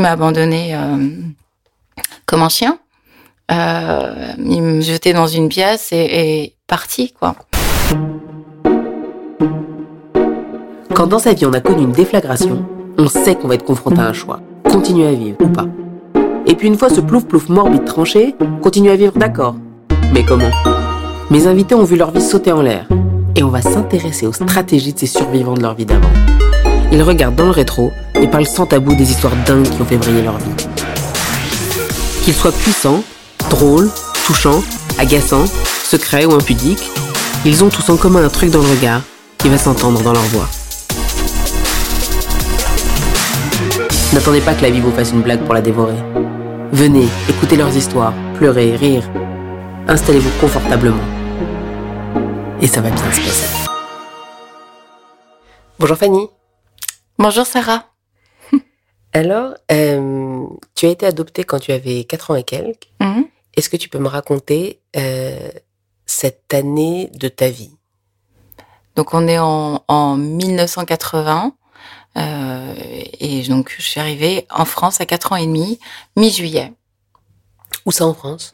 m'a abandonné euh, comme un chien. Euh, il me jetait dans une pièce et, et parti, quoi. Quand dans sa vie on a connu une déflagration, on sait qu'on va être confronté à un choix. Continuer à vivre ou pas. Et puis une fois ce plouf-plouf morbide tranché, continuer à vivre d'accord. Mais comment? Mes invités ont vu leur vie sauter en l'air. Et on va s'intéresser aux stratégies de ces survivants de leur vie d'avant. Ils regardent dans le rétro et parlent sans tabou des histoires dingues qui ont fait briller leur vie. Qu'ils soient puissants, drôles, touchants, agaçants, secrets ou impudiques, ils ont tous en commun un truc dans le regard qui va s'entendre dans leur voix. N'attendez pas que la vie vous fasse une blague pour la dévorer. Venez, écoutez leurs histoires, pleurez, rire. Installez-vous confortablement. Et ça va bien se passer. Bonjour Fanny. Bonjour Sarah. Alors, euh, tu as été adoptée quand tu avais 4 ans et quelques. Mhm. Est-ce que tu peux me raconter euh, cette année de ta vie? Donc on est en, en 1980. euh, et donc je suis arrivée en France à 4 ans et demi, mi-juillet. Où ça en France?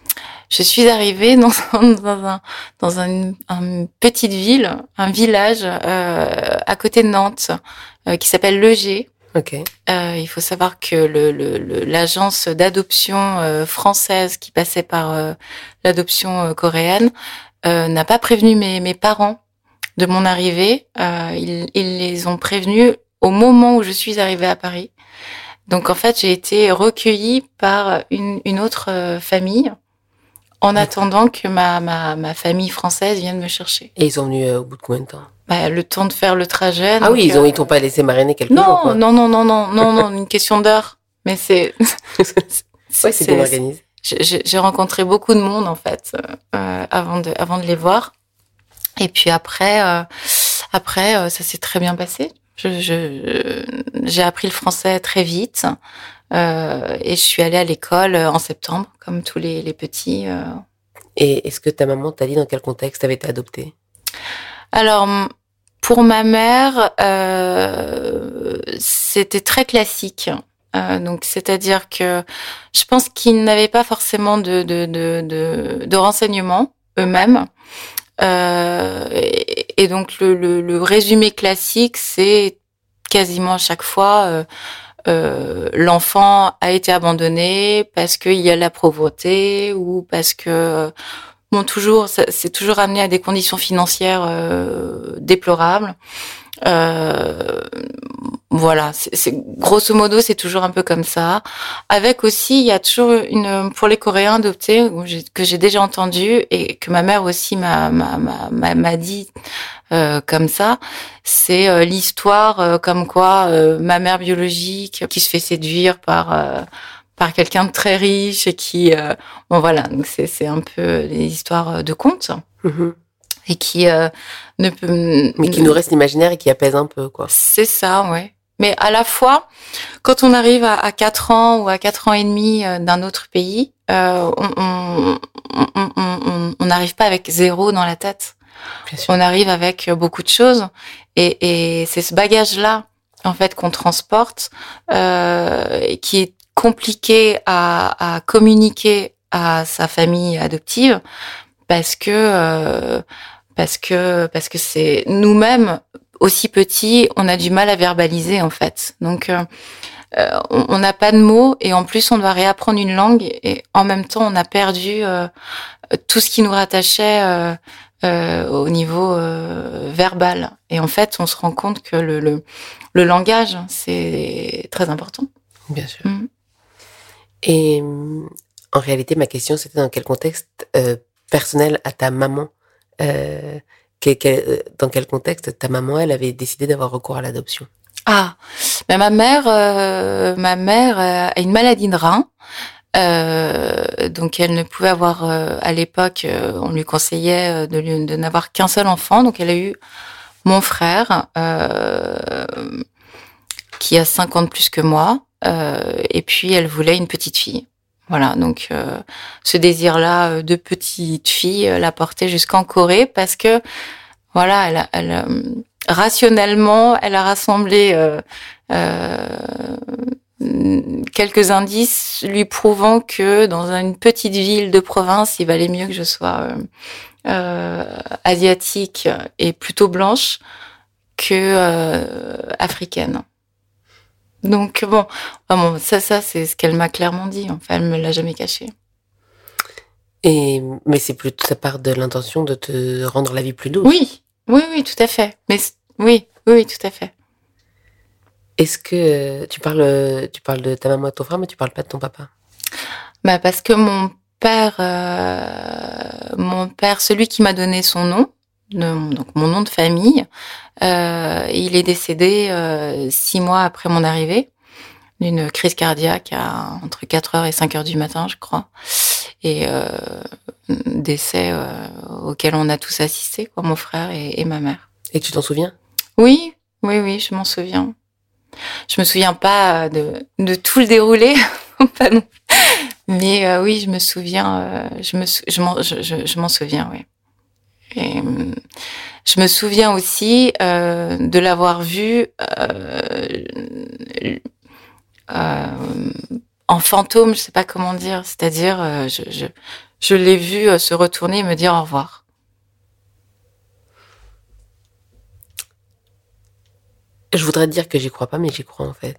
Je suis arrivée dans, dans, un, dans un- une petite ville, un village euh, à côté de Nantes euh, qui s'appelle Leger. Ok. Euh, il faut savoir que le- le- le- l'agence d'adoption euh, française qui passait par euh, l'adoption euh, coréenne euh, n'a pas prévenu mes, mes parents de mon arrivée. Euh, ils, ils les ont prévenus au moment où je suis arrivée à Paris. Donc en fait, j'ai été recueillie par une, une autre famille en attendant que ma, ma, ma famille française vienne me chercher. Et ils sont venus euh, au bout de combien de temps? Bah, le temps de faire le trajet. Ah oui, ils euh, ont, ils t'ont pas laissé mariner quelques jours. non, quoi. non, non, non, non, non, non, une question d'heure. Mais c'est. ouais, c'est bien organisé. J'ai rencontré beaucoup de monde en fait euh, avant de avant de les voir. Et puis après, euh, après, euh, ça s'est très bien passé. Je- J'ai appris le français très vite euh, et je suis allée à l'école en septembre, comme tous les, les petits. euh. Et est-ce que ta maman t'a dit dans quel contexte t'avais été adoptée? Alors, pour ma mère, euh, c'était très classique. Euh, donc, c'est-à-dire que je pense qu'ils n'avaient pas forcément de, de, de, renseignements eux-mêmes. Euh, et, donc, le, résumé classique, c'est quasiment à chaque fois l'enfant a été abandonné parce qu'il y a la pauvreté ou parce que bon toujours c'est toujours amené à des conditions financières euh, déplorables. Euh, voilà, c'est grosso modo c'est toujours un peu comme ça. Avec aussi il y a toujours une pour les Coréens adoptés que j'ai déjà entendu et que ma mère aussi m'a m'a dit euh, comme ça, c'est euh, l'histoire euh, comme quoi euh, ma mère biologique qui se fait séduire par euh, par quelqu'un de très riche et qui euh, bon voilà. Donc c'est c'est un peu les histoires de contes. Mhm. et qui euh, ne peut Mais qui nous reste l'imaginaire et qui apaise un peu, quoi. c'est ça ouais. Mais à la fois quand on arrive à, à 4 ans ou à 4 ans et demi euh, d'un autre pays euh, on n'arrive pas avec zéro dans la tête. On arrive avec beaucoup de choses. Et, et c'est ce bagage là en fait qu'on transporte euh, et qui est compliqué à, à communiquer à sa famille adoptive parce que euh, parce que parce que c'est nous-mêmes aussi petits on a du mal à verbaliser en fait donc euh, euh, on n'a pas de mots et en plus on doit réapprendre une langue et en même temps on a perdu euh, tout ce qui nous rattachait euh, euh, au niveau euh, verbal. Et en fait, on se rend compte que le, le, le langage, c'est très important. Bien sûr. Mhm. Et hum, en réalité, ma question, c'était dans quel contexte euh, personnel à ta maman euh, euh, Dans quel contexte ta maman, elle avait décidé d'avoir recours à l'adoption? Ah, ben ma mère, euh, ma mère euh, a une maladie de rein. Euh, donc elle ne pouvait avoir à l'époque, on lui conseillait de, lui- de n'avoir qu'un seul enfant. Donc elle a eu mon frère qui a 5 ans de plus que moi. Euh, et puis elle voulait une petite fille. Voilà, donc euh, ce désir-là euh, de petite fille l'a porté jusqu'en Corée parce que voilà, elle, elle rationnellement, elle a rassemblé euh, euh, quelques indices lui prouvant que dans une petite ville de province, il valait mieux que je sois euh, asiatique et plutôt blanche que africaine. Donc bon, bon ça, ça c'est ce qu'elle m'a clairement dit. Enfin, elle me l'a jamais caché. Et mais c'est plutôt ça part de l'intention de te rendre la vie plus douce. Oui, oui, oui, tout à fait. Mais oui, oui, tout à fait. Est-ce que tu parles, tu parles de ta maman et de ton frère, mais tu parles pas de ton papa? Bah parce que mon père, euh, mon père, celui qui m'a donné son nom, donc mon nom de famille, euh, il est décédé euh, six mois après mon arrivée d'une crise cardiaque à entre 4 heures et 5 heures du matin, je crois, et euh, décès euh, auquel on a tous assisté, quoi, mon frère et, et ma mère. Et tu t'en souviens? Oui, oui, oui, je m'en souviens. Je me souviens pas de, de tout le déroulé, mais euh, oui, je me souviens, euh, je me, je m'en, je, je, je m'en souviens, oui. Et, hum, je me souviens aussi euh, de l'avoir vu euh, euh, en fantôme, je sais pas comment dire, c'est-à-dire euh, je, je, je l'ai vu euh, se retourner et me dire au revoir. Je voudrais te dire que j'y crois pas, mais j'y crois en fait.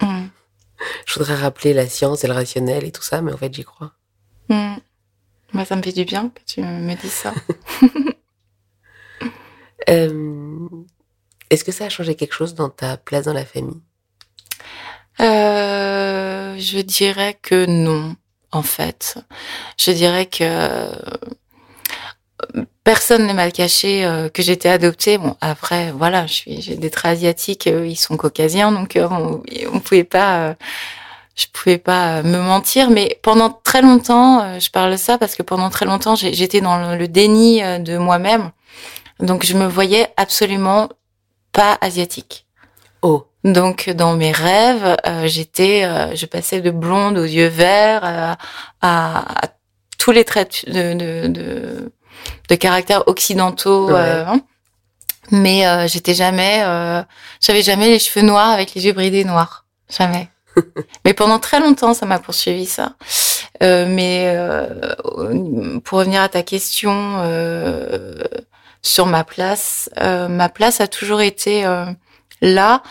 Mm. Je voudrais rappeler la science et le rationnel et tout ça, mais en fait j'y crois. Mm. Moi, ça me fait du bien que tu me dises ça. Euh, Est-ce que ça a changé quelque chose dans ta place dans la famille? Euh, je dirais que non, en fait. Je dirais que euh, personne ne m'a caché euh, que j'étais adoptée. Bon, après, voilà, je suis, j'ai des traits asiatiques, eux, ils sont caucasiens, donc euh, on, on pouvait pas, euh, je pouvais pas euh, me mentir. Mais pendant très longtemps, euh, je parle de ça parce que pendant très longtemps, j'étais dans le, déni euh, de moi-même. Donc, je me voyais absolument pas asiatique. Oh, Donc dans mes rêves, j'étais, je passais de blonde aux yeux verts à, à- à tous les traits de, de, de, de caractère occidentaux. Ouais. euh, hein. mais euh, j'étais jamais, euh, j'avais jamais les cheveux noirs avec les yeux bridés noirs, jamais. mais pendant très longtemps, ça m'a poursuivi ça. Euh, mais euh, pour revenir à ta question euh, sur ma place, euh, ma place a toujours été euh, là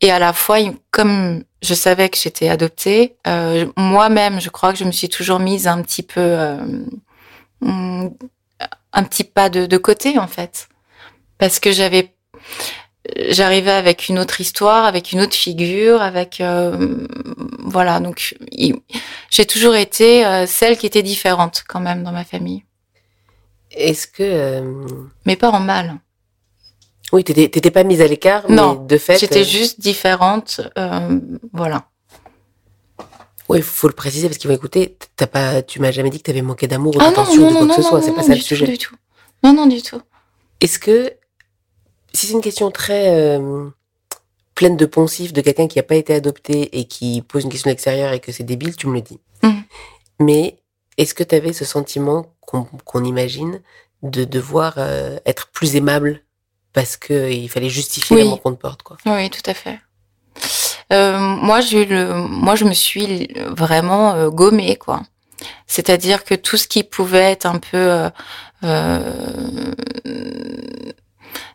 et à la fois comme je savais que j'étais adoptée euh, moi-même je crois que je me suis toujours mise un petit peu un petit pas de côté en fait parce que j'avais j'arrivais avec une autre histoire avec une autre figure avec euh, voilà donc j'ai toujours été euh, celle qui était différente quand même dans ma famille est-ce que euh, mais pas en mal oui, t'étais pas mise à l'écart, Non, mais de fait. j'étais euh, juste différente euh, voilà Oui, faut le préciser parce qu'ils vont écouter. T'as pas, tu m'as jamais dit que t'avais manqué d'amour ou Ah non, non, ou de non, quoi que non, ce soit. C'est pas non, ça le sujet. du tout. Non, non, du tout. Est-ce que, si c'est une question très euh, pleine de poncifs de quelqu'un qui n'a pas été adopté et qui pose une question extérieure et que c'est débile, tu me le dis. Mhm. Mais est-ce que tu avais ce sentiment qu'on imagine de devoir euh, être plus aimable parce que il fallait justifier Oui. l'amour qu'on te porte, quoi? Oui, tout à fait. Euh, moi, j'ai le, moi, je me suis vraiment euh, gommée, quoi. C'est-à-dire que tout ce qui pouvait être un peu euh, euh,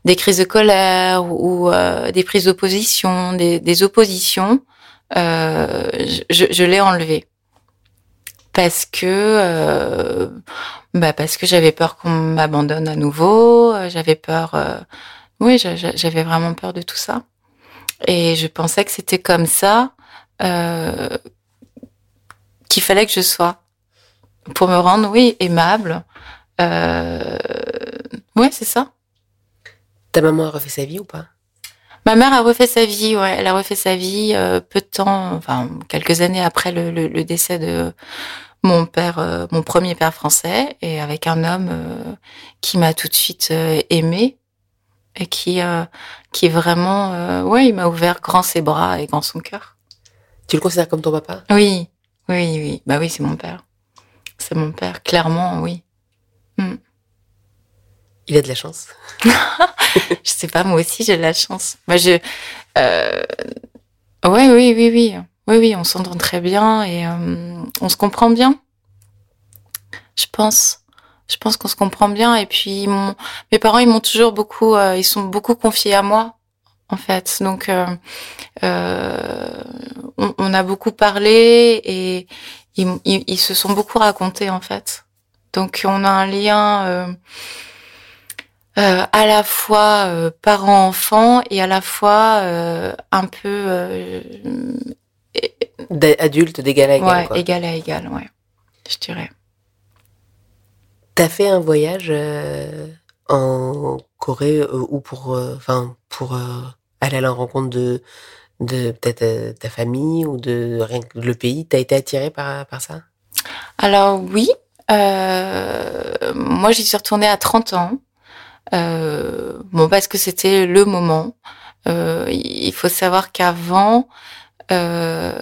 des crises de colère ou euh, des prises d'opposition, des, oppositions, euh, je, l'ai enlevé parce que euh, bah parce que j'avais peur qu'on m'abandonne à nouveau, j'avais peur, oui, j'a- j'a- j'avais vraiment peur de tout ça. Et je pensais que c'était comme ça qu'il fallait que je sois pour me rendre, oui, aimable. Euh, ouais, c'est ça. Ta maman a refait sa vie ou pas? Ma mère a refait sa vie, ouais, elle a refait sa vie euh, peu de temps, enfin quelques années après le, le- le décès de mon père, euh, mon premier père français, et avec un homme euh, qui m'a tout de suite euh, aimé et qui, euh, qui vraiment, euh, ouais, il m'a ouvert grand ses bras et grand son cœur. Tu le considères comme ton papa? Oui, oui, oui, bah oui, c'est mon père, c'est mon père, clairement, oui. Il a de la chance. je sais pas, moi aussi j'ai de la chance. Moi je, euh... ouais, oui, oui, oui, oui, oui, on s'entend très bien et on se comprend bien. Je pense. Je pense qu'on se comprend bien. Et puis, mes parents, ils m'ont toujours beaucoup, ils sont beaucoup confiés à moi, en fait. Donc, on, a beaucoup parlé et ils, ils, se sont beaucoup racontés, en fait. Donc, on a un lien euh, à la fois euh, parent-enfant et à la fois euh, un peu euh, adulte d'égal à égal. Ouais, égal à égal, ouais, je dirais. T'as fait un voyage en Corée ou pour, enfin, pour aller à la rencontre de, de peut-être ta famille ou de rien que le pays? T'as été attirée par, par ça? Alors oui, moi j'y suis retournée à 30 ans. Euh, bon, parce que c'était le moment. Euh, il faut savoir qu'avant, euh,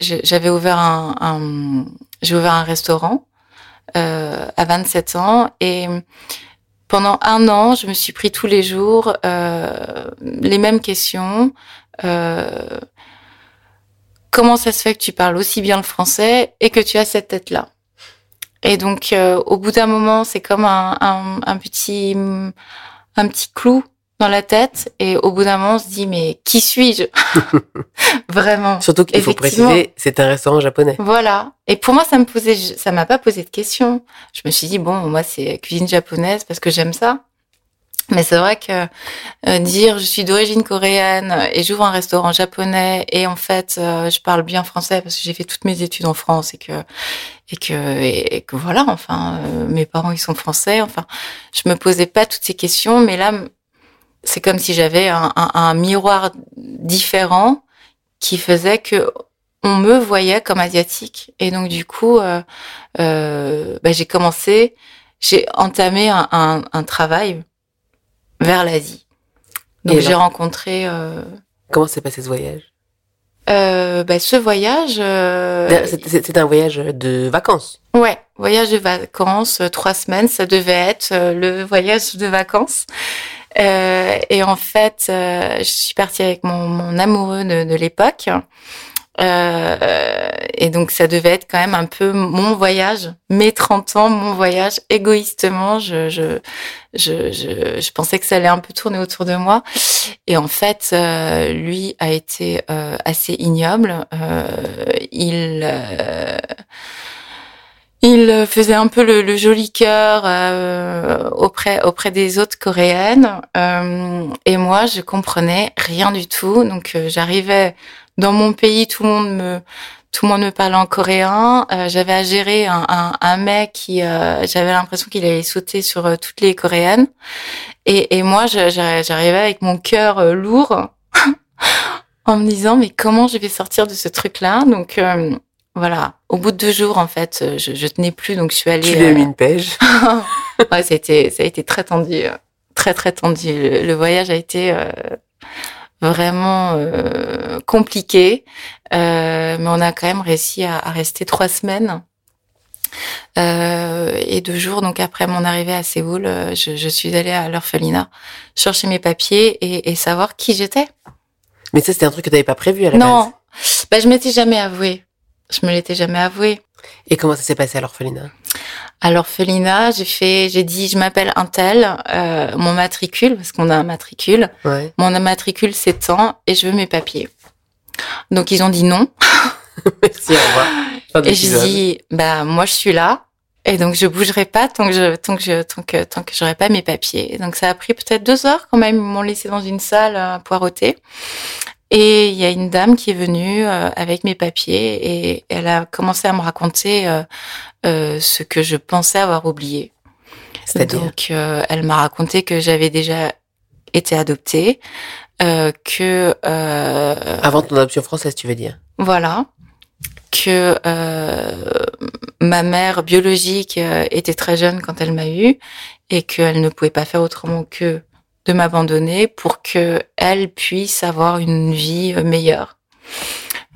j'avais ouvert un, un j'ai ouvert un restaurant à 27 ans et pendant un an, je me suis pris tous les jours euh, les mêmes questions. Euh, comment ça se fait que tu parles aussi bien le français et que tu as cette tête-là? Et donc, euh, au bout d'un moment, c'est comme un, un, un, petit, un petit clou dans la tête. Et au bout d'un moment, on se dit, mais qui suis-je Vraiment. Surtout qu'il faut préciser, c'est un restaurant japonais. Voilà. Et pour moi, ça me posait, ça m'a pas posé de questions. Je me suis dit, bon, moi, c'est cuisine japonaise parce que j'aime ça. Mais c'est vrai que euh, dire je suis d'origine coréenne et j'ouvre un restaurant japonais et en fait euh, je parle bien français parce que j'ai fait toutes mes études en France et que et que et, que voilà enfin euh, mes parents ils sont français enfin je me posais pas toutes ces questions mais là c'est comme si j'avais un, un, un, miroir différent qui faisait que on me voyait comme asiatique et donc du coup bah, j'ai commencé j'ai entamé un, un travail vers l'Asie. Donc j'ai rencontré. Euh... Comment s'est passé ce voyage? euh, bah, ce voyage. Euh... C'était un voyage de vacances. Ouais, voyage de vacances, euh, trois semaines, ça devait être le voyage de vacances. Euh, et en fait, je suis partie avec mon, mon amoureux de, de l'époque. Euh, et donc ça devait être quand même un peu mon voyage, mes 30 ans, mon voyage. Égoïstement, je, je, je, je, je pensais que ça allait un peu tourner autour de moi. Et en fait, euh, lui a été euh, assez ignoble. Euh, il euh, il faisait un peu le, joli cœur euh, auprès auprès des autres coréennes euh, et moi je comprenais rien du tout donc j'arrivais dans mon pays, tout le monde me tout le monde me parlait en coréen. Euh, j'avais à gérer un, un, un mec qui, euh, j'avais l'impression qu'il allait sauter sur euh, toutes les coréennes. Et, et moi, j'arrivais avec mon cœur euh, lourd en me disant mais comment je vais sortir de ce truc-là? Donc voilà. Au bout de deux jours, en fait, je, je tenais plus, donc je suis allée. Tu lui as mis une pêche. ouais, ça a été, ça a été très tendu, très très tendu. Le, le voyage a été vraiment euh, compliqué, euh, mais on a quand même réussi à, à rester trois semaines. Euh, et deux jours donc après mon arrivée à Séoul, euh, je, je suis allée à l'orphelinat chercher mes papiers et, et savoir qui j'étais. Mais ça c'était un truc que tu n'avais pas prévu à la non. base. Non, bah, je m'étais jamais avouée. Je me l'étais jamais avoué. Et comment ça s'est passé à l'orphelinat? À l'orphelinat, j'ai fait, j'ai dit, je m'appelle Intel, euh, mon matricule, parce qu'on a un matricule. Ouais. Mon matricule s'étend et je veux mes papiers. Donc ils ont dit non. Merci, au revoir. Et je dis, bah moi je suis là. Et donc je bougerai pas tant que je tant que je tant que tant que j'aurai pas mes papiers. Donc ça a pris peut-être deux heures quand même. Ils m'ont laissé dans une salle à poireauter. Et il y a une dame qui est venue euh, avec mes papiers et elle a commencé à me raconter euh, euh, ce que je pensais avoir oublié. Donc euh, elle m'a raconté que j'avais déjà été adoptée, euh, que avant ton adoption française, tu veux dire. Voilà, que ma mère biologique était très jeune quand elle m'a eu et qu'elle ne pouvait pas faire autrement que de m'abandonner pour que elle puisse avoir une vie meilleure.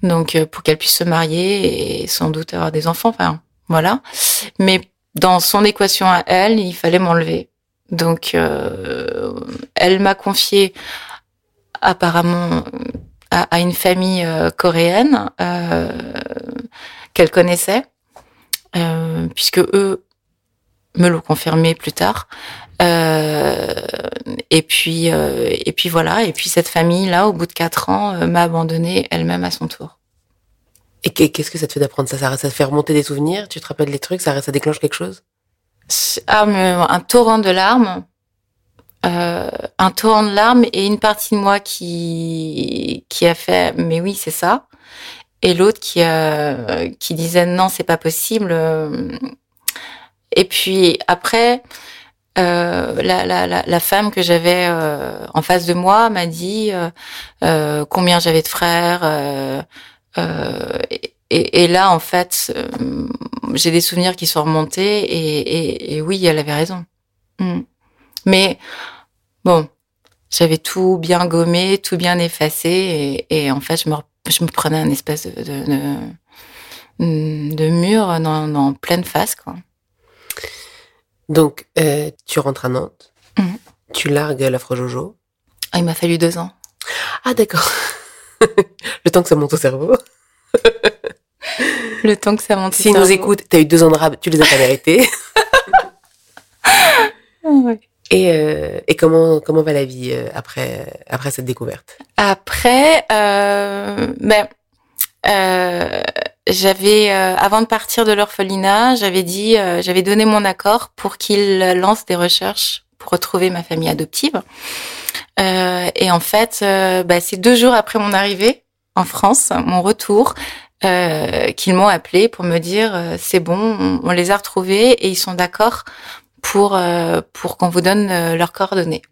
Donc pour qu'elle puisse se marier et sans doute avoir des enfants, voilà. Mais dans son équation à elle, il fallait m'enlever. Donc euh, elle m'a confié apparemment à, une famille coréenne qu'elle connaissait, puisque eux me l'ont confirmé plus tard. Et puis et puis voilà. Et puis cette famille là, au bout de quatre ans, m'a abandonnée elle-même à son tour. Et qu'est-ce que ça te fait d'apprendre ça? Ça te fait remonter des souvenirs? Tu te rappelles les trucs? Ça, ça déclenche quelque chose? Ah, un torrent de larmes. Euh, un torrent de larmes et une partie de moi qui qui a fait mais oui c'est ça et l'autre qui qui disait non c'est pas possible et puis après euh, la, la, la, femme que j'avais euh, en face de moi m'a dit euh, combien j'avais de frères et, et, là en fait j'ai des souvenirs qui sont remontés et, et, oui, elle avait raison. Hmm. Mais bon, j'avais tout bien gommé, tout bien effacé et, en fait, je me, je me prenais un espèce de, de, de, mur dans, pleine face. Quoi. Donc, euh, tu rentres à Nantes, hmm. tu largues l'afro Jojo. Ah, il m'a fallu deux ans. Ah, d'accord. Le temps que ça monte au cerveau. Le temps que ça monte. S'ils nous écoutent, t'as eu deux ans de rab, tu les as pas mérités. ouais. Et, euh, et comment comment va la vie euh, après après cette découverte? Après, euh, ben euh, j'avais euh, avant de partir de l'orphelinat, j'avais dit, euh, j'avais donné mon accord pour qu'il lance des recherches pour retrouver ma famille adoptive. et en fait, ben, c'est deux jours après mon arrivée en France, mon retour, euh, qu'ils m'ont appelé pour me dire euh, c'est bon, on, les a retrouvés et ils sont d'accord pour euh, pour qu'on vous donne euh, leurs coordonnées.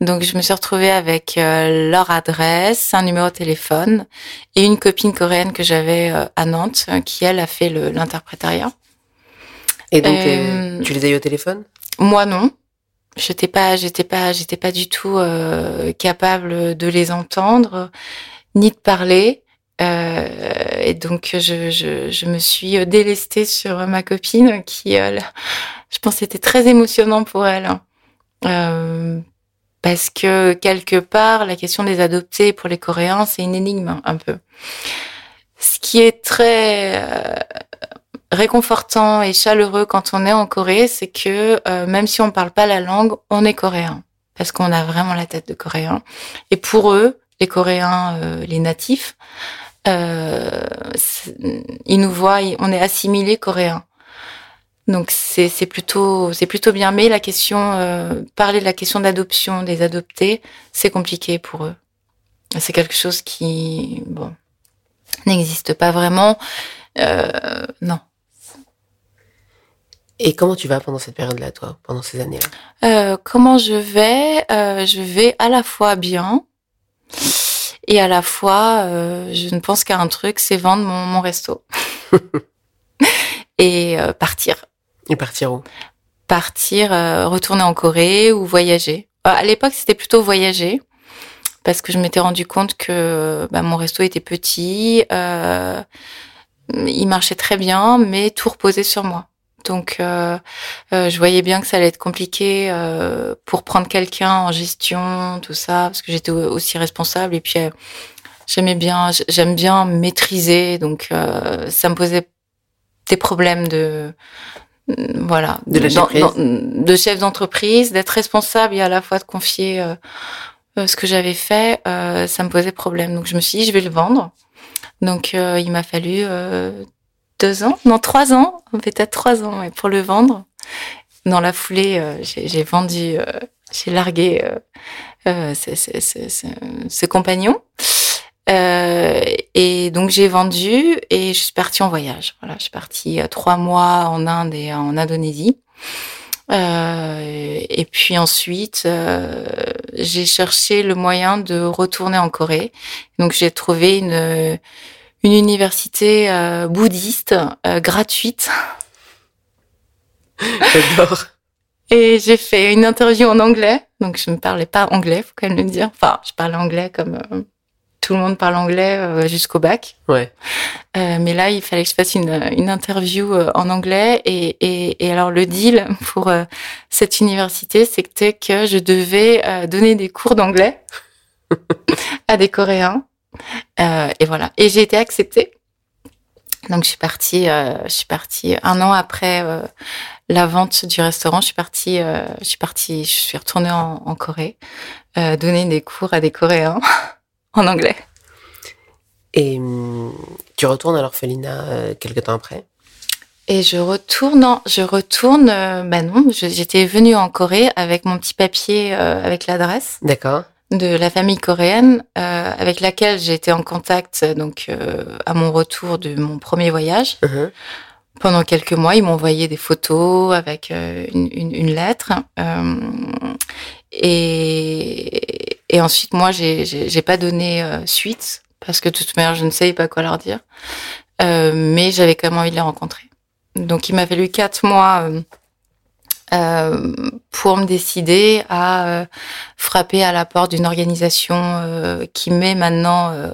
Donc je me suis retrouvée avec leur adresse, un numéro de téléphone et une copine coréenne que j'avais à Nantes qui elle a fait l'interprétariat. Et donc tu les as eu au téléphone? Moi non. J'étais pas j'étais pas j'étais pas du tout capable de les entendre ni de parler. Euh, et donc je, je, je, me suis délestée sur ma copine qui, je pense, c'était très émotionnant pour elle. Euh, parce que quelque part, la question des adoptés pour les Coréens, c'est une énigme un peu. Ce qui est très euh, réconfortant et chaleureux quand on est en Corée, c'est que euh, même si on parle pas la langue, on est coréen parce qu'on a vraiment la tête de coréen. Et pour eux, les Coréens, euh, les natifs, euh, ils nous voient, on est assimilés coréens. Donc c'est plutôt c'est plutôt bien. Mais la question, euh, parler de la question d'adoption des adoptés, c'est compliqué pour eux. C'est quelque chose qui bon n'existe pas vraiment. Euh, non. Et comment tu vas pendant cette période-là, toi, pendant ces années-là? Euh, Comment je vais? Je vais à la fois bien et à la fois, je ne pense qu'à un truc, c'est vendre mon, mon resto. et partir. Et partir où? Partir, euh, retourner en Corée ou voyager. à l'époque, c'était plutôt voyager parce que je m'étais rendu compte que bah, mon resto était petit, il marchait très bien, mais tout reposait sur moi. Donc, euh, euh, je voyais bien que ça allait être compliqué euh, pour prendre quelqu'un en gestion, tout ça, parce que j'étais aussi responsable. Et puis, j'aimais bien, j'aime bien maîtriser, donc ça me posait des problèmes de voilà de, de chef d'entreprise, d'être responsable et à la fois de confier ce que j'avais fait, ça me posait problème. Donc, je me suis dit, je vais le vendre. Donc, il m'a fallu deux ans, non trois ans, peut-être trois ans ouais, pour le vendre. Dans la foulée, euh, j'ai vendu, euh, j'ai largué euh, ce compagnon. Et donc j'ai vendu et je suis partie en voyage. Voilà, je suis partie trois mois en Inde et en Indonésie. et puis ensuite, j'ai cherché le moyen de retourner en Corée. Donc j'ai trouvé une une université euh, bouddhiste euh, gratuite. J'adore. Et j'ai fait une interview en anglais, donc je ne parlais pas anglais, faut quand même le dire. Enfin, je parlais anglais comme euh, tout le monde parle anglais jusqu'au bac. Ouais. mais là, il fallait que je fasse une, une interview en anglais. Et, et, et, alors, le deal pour cette université, c'était que je devais donner des cours d'anglais à des Coréens Euh, et voilà. Et j'ai été acceptée. Donc je suis partie, euh, je suis partie un an après euh, la vente du restaurant. Je suis partie, euh, je suis partie, je suis retournée en, en Corée, euh, donner des cours à des Coréens en anglais. Et hum, tu retournes à l'orphelinat euh, quelque temps après? Et je retourne, non, je retourne, euh, bah non, j'étais venue en Corée avec mon petit papier euh, avec l'adresse D'accord. de la famille coréenne euh, avec laquelle j'ai été en contact euh, donc euh, à mon retour de mon premier voyage. Mhm. Pendant quelques mois, ils m'ont envoyé des photos avec euh, une, une, une lettre. Euh, et, et ensuite, moi, j'ai pas donné euh, suite parce que de toute manière, je ne savais pas quoi leur dire. Euh, mais j'avais quand même envie de les rencontrer. Donc, il m'a fallu quatre mois euh, pour me décider à frapper à la porte d'une organisation qui met maintenant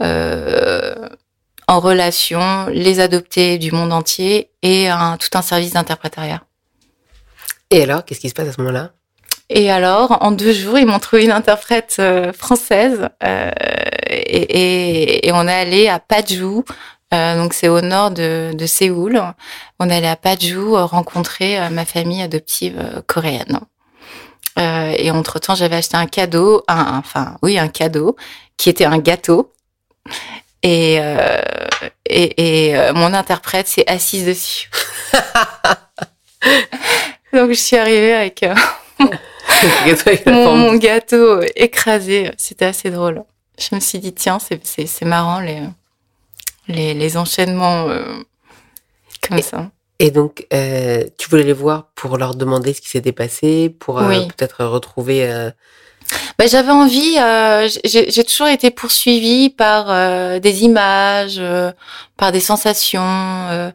en relation les adoptés du monde entier et un, tout un service d'interprétariat. Et alors, qu'est-ce qui se passe à ce moment-là? Et alors, en deux jours, ils m'ont trouvé une interprète euh, française euh, et, et, et on est allé à Paju, euh, donc c'est au nord de, de Séoul. On est allé à Paju euh, rencontrer euh, ma famille adoptive euh, coréenne. Euh, et entre-temps, j'avais acheté un cadeau, un, enfin oui, un cadeau qui était un gâteau. Et, euh, et, et euh, mon interprète s'est assise dessus. Donc je suis arrivée avec euh, mon, mon gâteau écrasé. C'était assez drôle. Je me suis dit, tiens, c'est- c'est c'est marrant les, les, les enchaînements euh, comme ça. Et donc, euh, tu voulais les voir pour leur demander ce qui s'était passé, pour euh, Oui. peut-être retrouver. euh, Bah, J'avais envie, euh, j'ai j'ai toujours été poursuivie par euh, des images, euh, par des sensations. euh,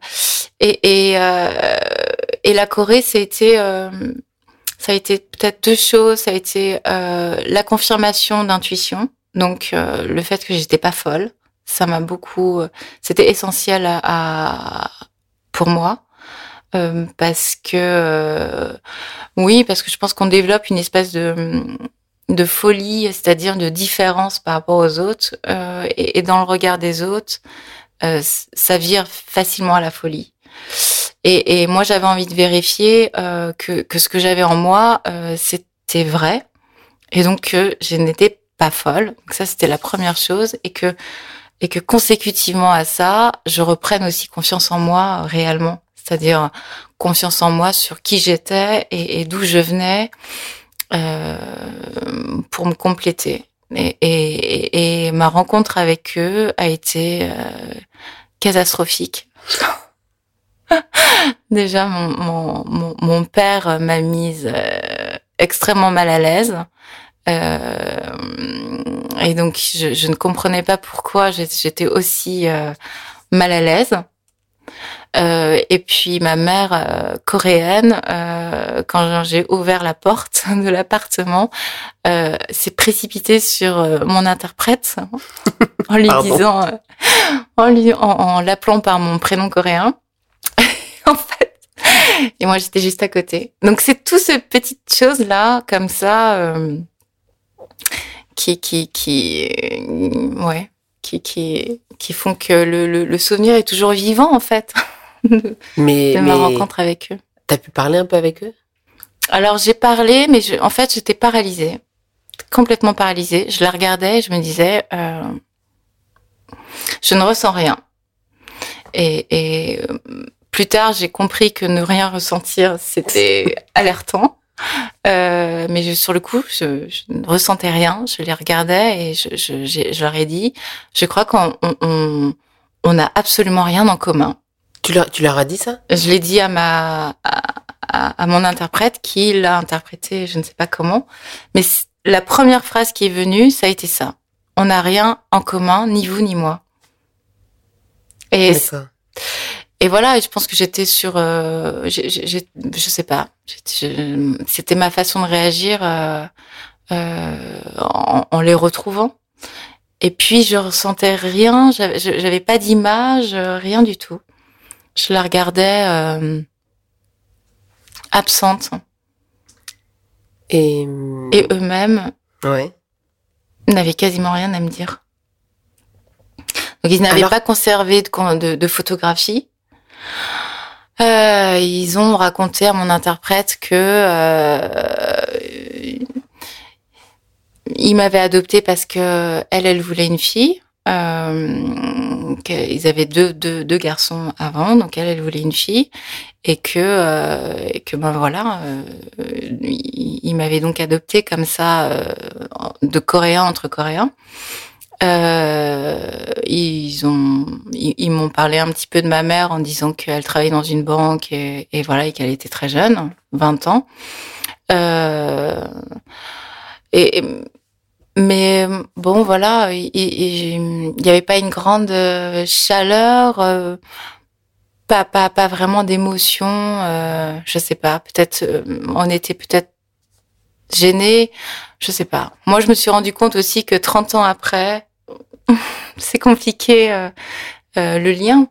et, et, euh, et la Corée, c'était, euh, ça a été peut-être deux choses. Ça a été euh, la confirmation d'intuition, donc euh, le fait que j'étais pas folle. Ça m'a beaucoup, c'était essentiel à, à- pour moi. euh, parce que euh, oui, parce que je pense qu'on développe une espèce de de folie, c'est-à-dire de différence par rapport aux autres, euh, et, et dans le regard des autres, euh, ça vire facilement à la folie. Et, et moi, j'avais envie de vérifier euh, que, que ce que j'avais en moi, euh, c'était vrai, et donc que je n'étais pas folle. Donc ça, c'était la première chose, et que et que consécutivement à ça, je reprenne aussi confiance en moi euh, réellement, c'est-à-dire confiance en moi sur qui j'étais et, et d'où je venais euh, pour me compléter. Et, et, et ma rencontre avec eux a été euh, catastrophique. Déjà, mon, mon, mon, mon père m'a mise euh, extrêmement mal à l'aise. Euh, et donc, je, je ne comprenais pas pourquoi j'étais aussi euh, mal à l'aise. Euh, et puis ma mère euh, coréenne, euh, quand j'ai ouvert la porte de l'appartement, euh, s'est précipitée sur euh, mon interprète en lui Pardon. disant, euh, en lui, en, en l'appelant par mon prénom coréen. en fait, et moi j'étais juste à côté. Donc c'est tout ces petites choses là, comme ça, euh, qui, qui, qui, euh, ouais, qui, qui, qui font que le, le, le souvenir est toujours vivant en fait de, Mais, de mais ma rencontre avec eux. t'as pu parler un peu avec eux? Alors j'ai parlé, mais je, en fait j'étais paralysée, complètement paralysée. Je la regardais, et je me disais, euh, je ne ressens rien. Et, et euh, plus tard, j'ai compris que ne rien ressentir, c'était alertant. Euh, mais je, sur le coup, je, je ne ressentais rien. Je les regardais et je, je, leur ai dit, je crois qu'on on, on, absolument rien en commun. tu leur, tu leur as dit ça? Je l'ai dit à ma à, à- à mon interprète qui l'a interprété, je ne sais pas comment, mais la première phrase qui est venue, ça a été ça. On n'a rien en commun, ni vous ni moi. Et. Et voilà, je pense que j'étais sur, euh, j'ai- je sais pas, c'était ma façon de réagir euh, euh, en, en les retrouvant. Et puis je ressentais rien, j'avais pas d'image, euh, rien du tout. Je la regardais euh, absente. Et, Et eux-mêmes ouais. n'avaient quasiment rien à me dire. Donc ils n'avaient Alors- pas conservé de, de, de photographie. Euh, ils ont raconté à mon interprète que euh, il m'avait adopté parce que elle, elle voulait une fille. Euh, qu'ils avaient deux, deux, garçons avant, donc elle, elle voulait une fille, et que, euh, et que ben voilà, euh, il m'avait donc adopté comme ça, euh, de coréen entre coréens. Euh, ils ont, ils, m'ont parlé un petit peu de ma mère en disant qu'elle travaillait dans une banque et, voilà et qu'elle était très jeune, 20 ans. Euh, et mais bon voilà, il n'y avait pas une grande euh, chaleur, euh, pas pas vraiment d'émotion. Euh, je sais pas, peut-être on était peut-être gênés, je sais pas. Moi, je me suis rendu compte aussi que 30 ans après, c'est compliqué euh, euh, le lien.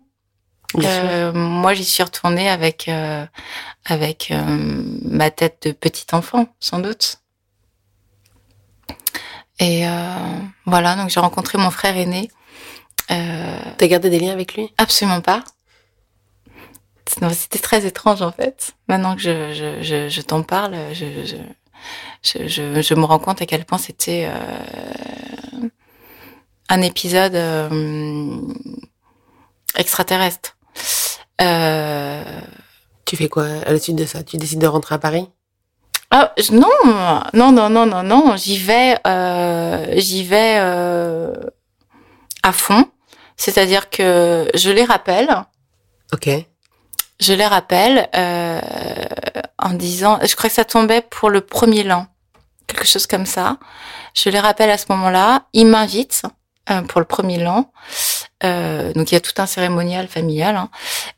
Euh, moi, j'y suis retournée avec euh, avec euh, ma tête de petit enfant, sans doute. Et euh, voilà, donc j'ai rencontré mon frère aîné. Euh, T'as gardé des liens avec lui? absolument pas. C'était très étrange en fait. Maintenant que je, je, je, je t'en parle, je, je, je, je, me rends compte à quel point c'était euh, un épisode euh, extraterrestre. Euh, Tu fais quoi à la suite de ça? Tu décides de rentrer à Paris? Ah je- non, non, non, non, non, non. J'y vais, euh, j'y vais euh, à fond. C'est-à-dire que je les rappelle, Ok. je les rappelle euh, en disant, je crois que ça tombait pour le premier l'an, quelque chose comme ça. Je les rappelle à ce moment-là. Ils m'invitent euh, pour le premier l'an. Euh, donc il y a tout un cérémonial familial. Hein.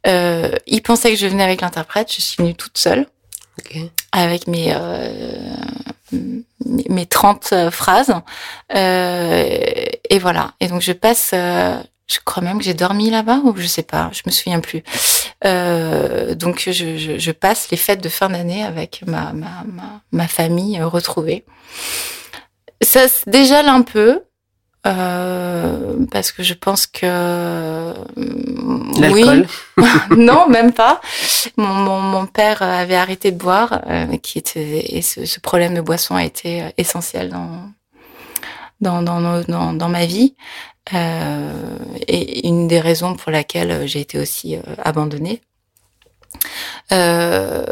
Euh, ils pensaient que je venais avec l'interprète. Je suis venue toute seule Ok. avec mes euh, mes mes 30 euh, phrases Euh, et voilà et donc je passe euh, je crois même que j'ai dormi là-bas ou je sais pas je me souviens plus. Euh, donc je, je, je passe les fêtes de fin d'année avec ma ma, ma, ma famille euh, retrouvée. Ça se dégèle un peu euh, parce que je pense que oui, L'alcool. Non, même pas. Mon, mon, mon père avait arrêté de boire, euh, qui était et ce, ce problème de boisson a été euh, essentiel dans dans dans dans, dans ma vie et une des raisons pour laquelle j'ai été aussi euh, abandonnée. Euh,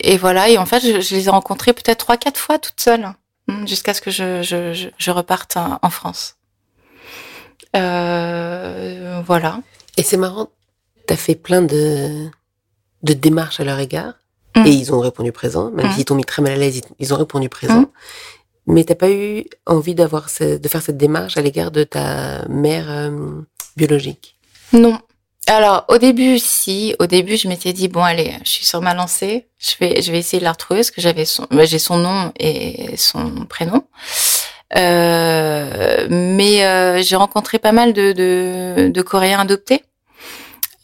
et voilà. Et en fait, je, je les ai rencontrés peut-être trois quatre fois toute seule hein, jusqu'à ce que je je, je, je reparte en, en France. Euh, voilà. Et c'est marrant, t'as fait plein de, de démarches à leur égard. Mm. Et ils ont répondu présent. Même Mm. s'ils t'ont mis très mal à l'aise, ils- ils ont répondu présent. Mm. Mais t'as pas eu envie d'avoir ce- de faire cette démarche à l'égard de ta mère euh, biologique? Non. Alors au début, si. Au début, je m'étais dit bon allez, je suis sur ma lancée. Je vais, je vais essayer de la retrouver parce que j'avais son, bah, j'ai son nom et son prénom. Euh, mais euh, j'ai rencontré pas mal de, de, de Coréens adoptés,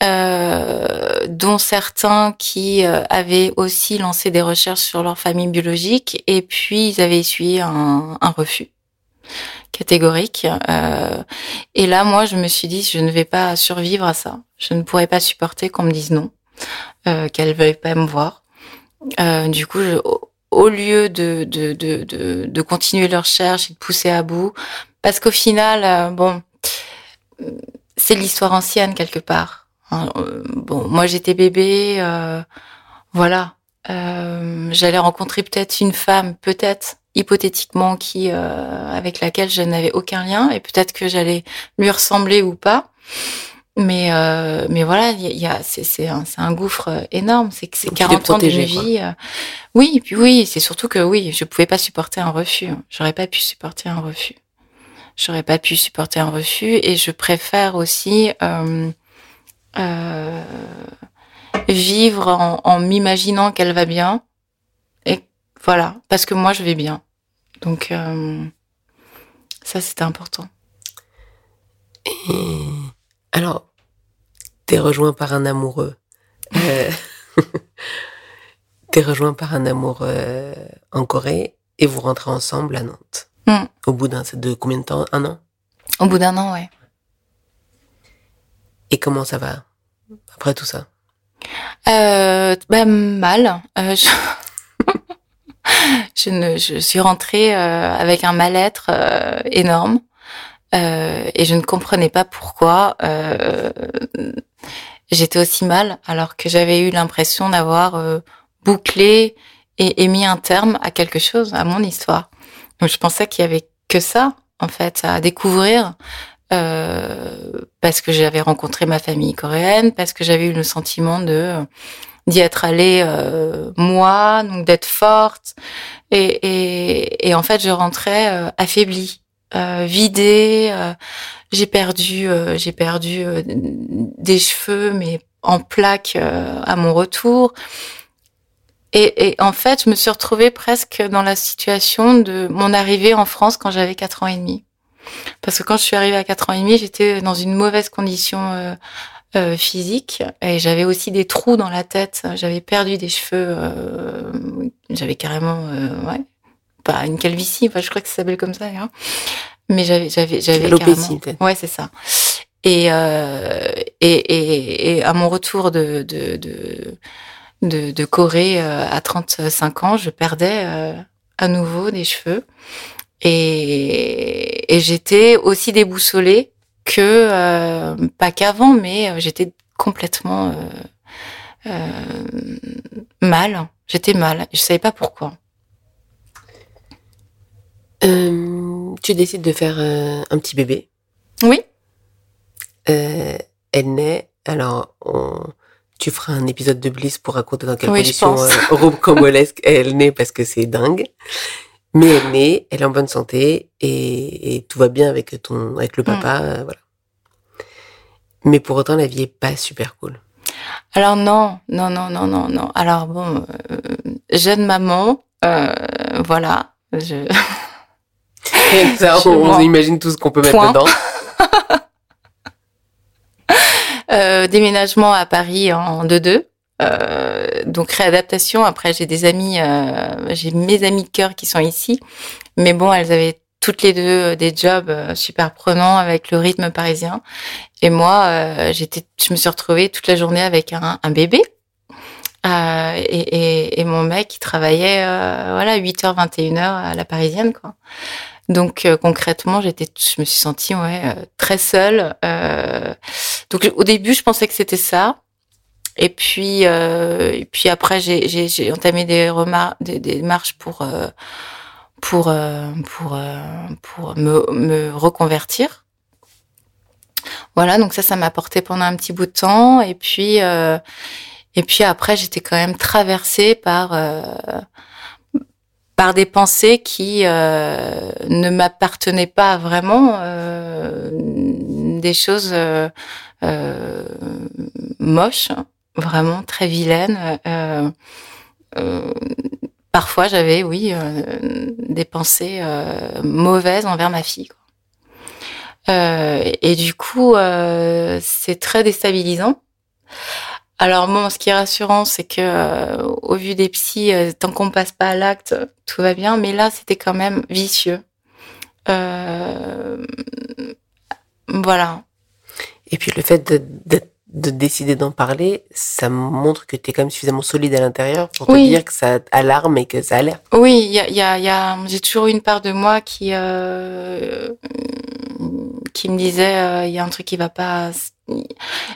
euh, dont certains qui euh, avaient aussi lancé des recherches sur leur famille biologique et puis ils avaient essuyé un, un refus catégorique. Euh, et là, moi, je me suis dit, je ne vais pas survivre à ça. Je ne pourrais pas supporter qu'on me dise non, euh, qu'elle veuille pas me voir. Euh, du coup, je, au, lieu de, de, de, de, de continuer leur recherche et de pousser à bout, parce qu'au final, euh, bon, c'est l'histoire ancienne quelque part. Hein, euh, bon, moi, j'étais bébé, euh, voilà. Euh, J'allais rencontrer peut-être une femme, peut-être hypothétiquement qui euh, avec laquelle je n'avais aucun lien et peut-être que j'allais lui ressembler ou pas mais euh, mais voilà il y a, c'est c'est un, un gouffre euh, énorme c'est que c'est Donc, tu t'es 40 ans quoi. vie euh. oui et puis oui c'est surtout que oui je pouvais pas supporter un refus j'aurais pas pu supporter un refus j'aurais pas pu supporter un refus et je préfère aussi euh, euh, vivre en, en m'imaginant qu'elle va bien. Et voilà parce que moi je vais bien. Donc euh, ça c'était important. Et alors, t'es rejoint par un amoureux. Euh, t'es rejoint par un amoureux en Corée et vous rentrez ensemble à Nantes. Mm. Au bout d'un, c'est de combien de temps? Un an? Au bout d'un an ouais. Et comment ça va? Après tout ça euh, bah, Mal. Euh, je... ne, je suis rentrée euh, avec un mal-être euh, énorme et je ne comprenais pas pourquoi j'étais aussi mal alors que j'avais eu l'impression d'avoir bouclé et, et, mis un terme à quelque chose, à mon histoire. Donc je pensais qu'il y avait que ça en fait à découvrir euh, parce que j'avais rencontré ma famille coréenne, parce que j'avais eu le sentiment de d'y être allée euh, moi, donc d'être forte, et, et, et, en fait je rentrais euh, affaiblie, euh, vidée. Euh, j'ai perdu, euh, j'ai perdu des cheveux, mais en plaques à mon retour. Et, et, en fait, je me suis retrouvée presque dans la situation de mon arrivée en France quand j'avais quatre ans et demi. Parce que quand je suis arrivée à 4 ans et demi, j'étais dans une mauvaise condition euh, euh, physique et j'avais aussi des trous dans la tête. J'avais perdu des cheveux. Euh, j'avais carrément, euh, ouais, pas une calvitie. Enfin, je crois que ça s'appelle comme ça. Hein. Mais j'avais, j'avais, j'avais carrément. Ouais, c'est ça. Et, euh, et, et, et, à mon retour de, de, de, de, de Corée à 35 ans, je perdais à nouveau des cheveux. Et, et j'étais aussi déboussolée que, euh, pas qu'avant, mais euh, j'étais complètement euh, euh, mal. J'étais mal. Je savais pas pourquoi. Euh, tu décides de faire un petit bébé. Oui. elle naît. Alors, on, tu feras un épisode de Bliss pour raconter dans quelles oui, conditions euh, elle naît parce que c'est dingue. Mais elle est elle est en bonne santé et, et tout va bien avec ton, avec le mm. papa, euh, voilà. Mais pour autant, la vie est pas super cool. Alors non, non, non, non, non, non. Alors bon, euh, jeune maman, euh, voilà. Je... ça, on, on imagine tout ce qu'on peut mettre dedans. euh, déménagement à Paris en 2-2. Euh, donc réadaptation. Après, j'ai des amis, euh, j'ai mes amis de cœur qui sont ici, mais bon, elles avaient toutes les deux euh, des jobs euh, super prenants avec le rythme parisien. Et moi, euh, j'étais, je me suis retrouvée toute la journée avec un, un bébé. Euh, et, et, et, mon mec qui travaillait voilà 8h 21h à la parisienne quoi. Donc concrètement, j'étais je me suis sentie ouais très seule. donc au début, je pensais que c'était ça. Et puis, euh, et puis après, j'ai entamé des, des, des marches pour euh, pour euh, pour euh, pour me, me reconvertir. Voilà, donc ça, ça m'a porté pendant un petit bout de temps. Et puis euh, et puis après, j'étais quand même traversée par par des pensées qui ne m'appartenaient pas vraiment, des choses moches vraiment très vilaine. Euh, euh, parfois, j'avais, oui, euh, des pensées euh, mauvaises envers ma fille. Quoi. Euh, et du coup, c'est très déstabilisant. Alors bon, ce qui est rassurant, c'est que au vu des psys, tant qu'on passe pas à l'acte, tout va bien. Mais là, c'était quand même vicieux. voilà. Et puis le fait d'être de décider d'en parler, ça montre que tu es quand même suffisamment solide à l'intérieur pour te dire que ça alarme et que ça alerte. Oui, il y a, y a, y a j'ai toujours une part de moi qui euh, qui me disait euh, il y a un truc qui va pas.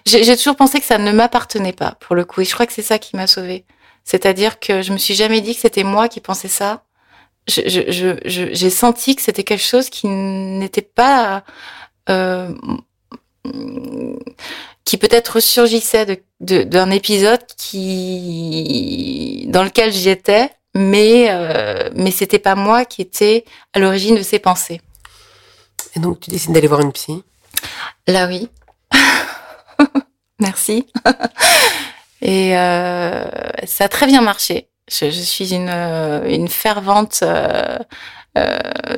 J'ai toujours pensé que ça ne m'appartenait pas pour le coup et je crois que c'est ça qui m'a sauvée. C'est-à-dire que je me suis jamais dit que c'était moi qui pensais ça. J'ai je, je, je, senti que c'était quelque chose qui n'était pas euh, qui peut-être ressurgissait d'un de, épisode qui dans lequel j'y étais, mais euh, mais c'était pas moi qui était à l'origine de ces pensées. Et donc tu décides d'aller voir une psy? Là oui. Merci. Et euh, ça a très bien marché. Je, je suis une, une fervente euh, euh,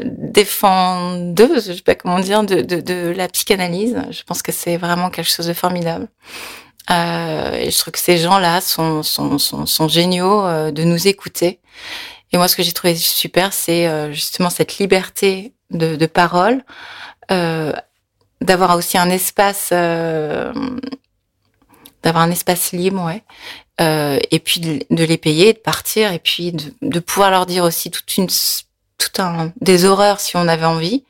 défendeuse, je sais pas comment dire, de, de, de la psychanalyse. Je pense que c'est vraiment quelque chose de formidable. Euh, et je trouve que ces gens-là sont, sont, sont, sont géniaux euh, de nous écouter. Et moi, ce que j'ai trouvé super, c'est euh, justement cette liberté de, de parole, euh, d'avoir aussi un espace, d'avoir un espace libre, ouais. et puis de, les payer, de partir, et puis de, de pouvoir leur dire aussi toute une, tout un, des horreurs si on avait envie.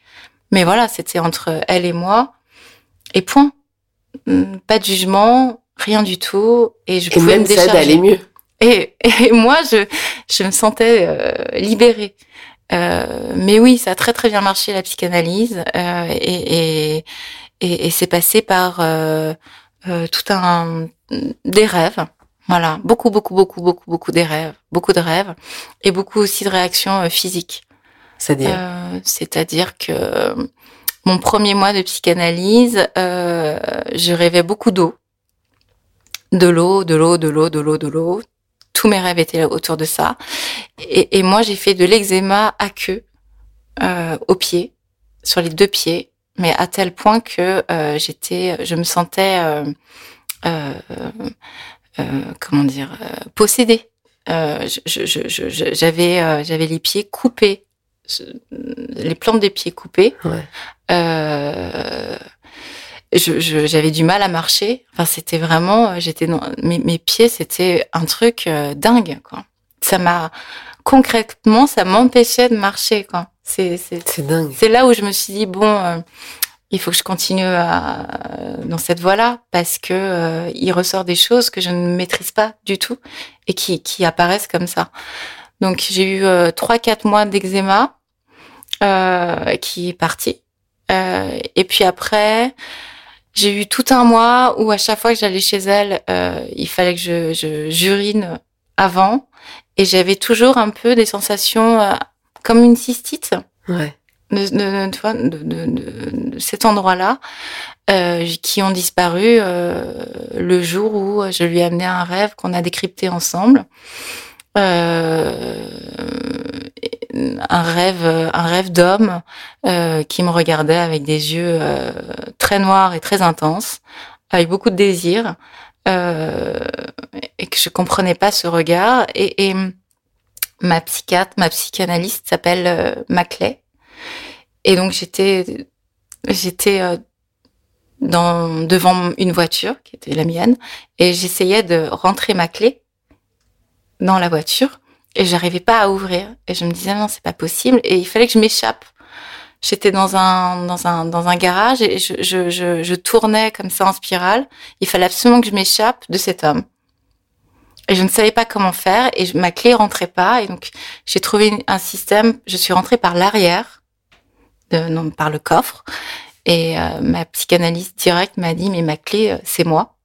Mais voilà, c'était entre elle et moi. Et point. Mm, pas de jugement, rien du tout. Et je pouvais me décharger. ça d'aller mieux. Et, et, moi, je, je me sentais euh, libérée. Euh, mais oui, ça a très très bien marché la psychanalyse euh, et, et, et, et c'est passé par euh, euh, tout un des rêves. Voilà, beaucoup beaucoup beaucoup beaucoup beaucoup des rêves, beaucoup de rêves et beaucoup aussi de réactions physiques. C'est-à-dire C'est-à-dire que mon premier mois de psychanalyse, euh, je rêvais beaucoup d'eau. De l'eau, de l'eau, de l'eau, de l'eau, de l'eau. Tous mes rêves étaient autour de ça. Et, moi, j'ai fait de l'eczéma à queue, euh, aux pieds, sur les deux pieds, mais à tel point que euh, j'étais, je me sentais, euh, euh, euh comment dire, euh, possédée. j'avais les pieds coupés les plantes des pieds coupées. Ouais. Euh, j'avais du mal à marcher. Enfin, c'était vraiment, j'étais mes, mes pieds, c'était un truc euh, dingue, quoi. Ça m'a concrètement, ça m'empêchait de marcher, quoi. C'est c'est dingue. C'est là où je me suis dit bon, euh, il faut que je continue à, dans cette voie-là parce que euh, il ressort des choses que je ne maîtrise pas du tout et qui qui apparaissent comme ça. Donc j'ai eu euh, trois quatre mois d'eczéma euh, qui est parti. Euh, et puis après, j'ai eu tout un mois où à chaque fois que j'allais chez elle, euh, il fallait que je, je j'urine avant, et j'avais toujours un peu des sensations euh, comme une cystite. Ouais. De, de, de, de, de cet endroit-là, euh, qui ont disparu euh, le jour où je lui ai amené un rêve qu'on a décrypté ensemble. Euh, un rêve, un rêve d'homme euh, qui me regardait avec des yeux euh, très noirs et très intenses, avec beaucoup de désir, euh, et que je comprenais pas ce regard. Et, et ma psychiatre, ma psychanalyste s'appelle euh, Maclay, et donc j'étais, j'étais euh, dans devant une voiture qui était la mienne, et j'essayais de rentrer ma clé dans la voiture et j'arrivais pas à ouvrir. Et je me disais, non, c'est pas possible. Et il fallait que je m'échappe. J'étais dans un, dans un, dans un garage et je, je, je, je, tournais comme ça en spirale. Il fallait absolument que je m'échappe de cet homme. Et je ne savais pas comment faire et ma clé rentrait pas. Et donc, j'ai trouvé un système. Je suis rentrée par l'arrière, non, par le coffre. Et euh, ma psychanalyste directe m'a dit, mais ma clé, euh, c'est moi.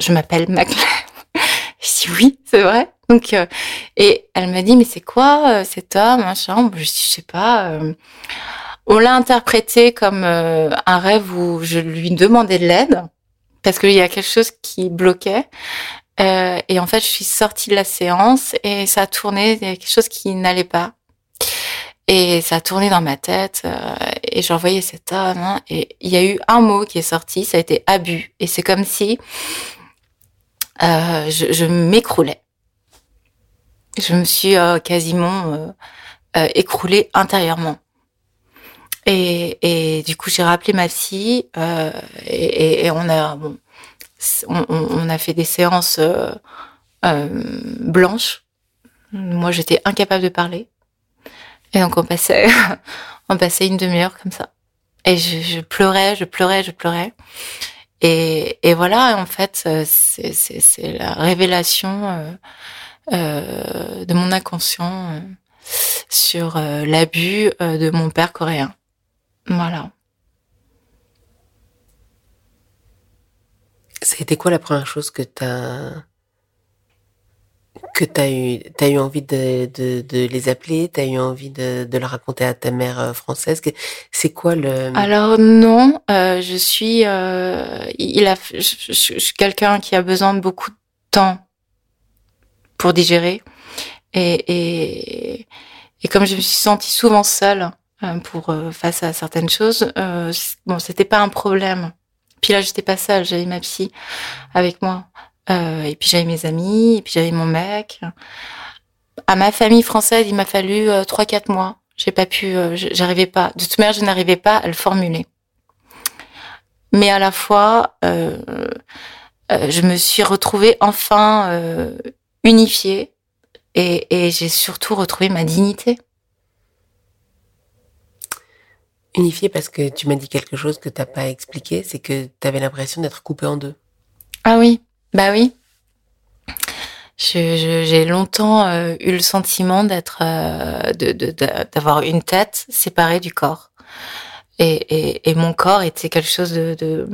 Je m'appelle Maclay. je dis oui, c'est vrai. Donc, euh, et elle m'a dit, mais c'est quoi euh, cet homme, machin? Je dis, je sais pas. Euh. on l'a interprété comme un rêve où je lui demandais de l'aide parce qu'il y a quelque chose qui bloquait. et en fait, je suis sortie de la séance et ça a tourné, il y a quelque chose qui n'allait pas. Et ça a tourné dans ma tête et je revoyais cet homme hein, et il y a eu un mot qui est sorti, ça a été abus. Et c'est comme si je, je m'écroulais je me suis euh, quasiment euh, euh, écroulée intérieurement. Et, du coup, j'ai rappelé ma fille et, et, on a bon, on, a fait des séances blanches. Moi, j'étais incapable de parler. Et donc, on passait, on passait une demi-heure comme ça. Et je, pleurais, je pleurais, je pleurais. Et, voilà, en fait, c'est la révélation euh, de mon inconscient euh, sur euh, l'abus de mon père coréen. Voilà. Ça a été quoi la première chose que tu as que tu as eu as eu envie de, de, de les appeler, tu as eu envie de, de le raconter à ta mère française? C'est quoi le Alors non, euh, je suis euh, il a je, je, je suis quelqu'un qui a besoin de beaucoup de temps pour digérer. Et, et, et comme je me suis sentie souvent seule euh, pour euh, face à certaines choses, euh, bon, c'était pas un problème. Puis là, j'étais pas seule, j'avais ma psy avec moi. Euh, et puis j'avais mes amis, et puis j'avais mon mec. À ma famille française, il m'a fallu trois, quatre mois. J'ai pas pu, j'arrivais pas. De toute manière, je n'arrivais pas à le formuler. mais à la fois, euh, euh, je me suis retrouvée enfin euh, unifiée et, et j'ai surtout retrouvé ma dignité. Unifiée parce que tu m'as dit quelque chose que t'as pas expliqué, c'est que tu avais l'impression d'être coupée en deux. Ah oui, bah oui. J'ai longtemps euh, eu le sentiment d'être, euh, d'avoir une tête séparée du corps, et, et, et, mon corps était quelque chose de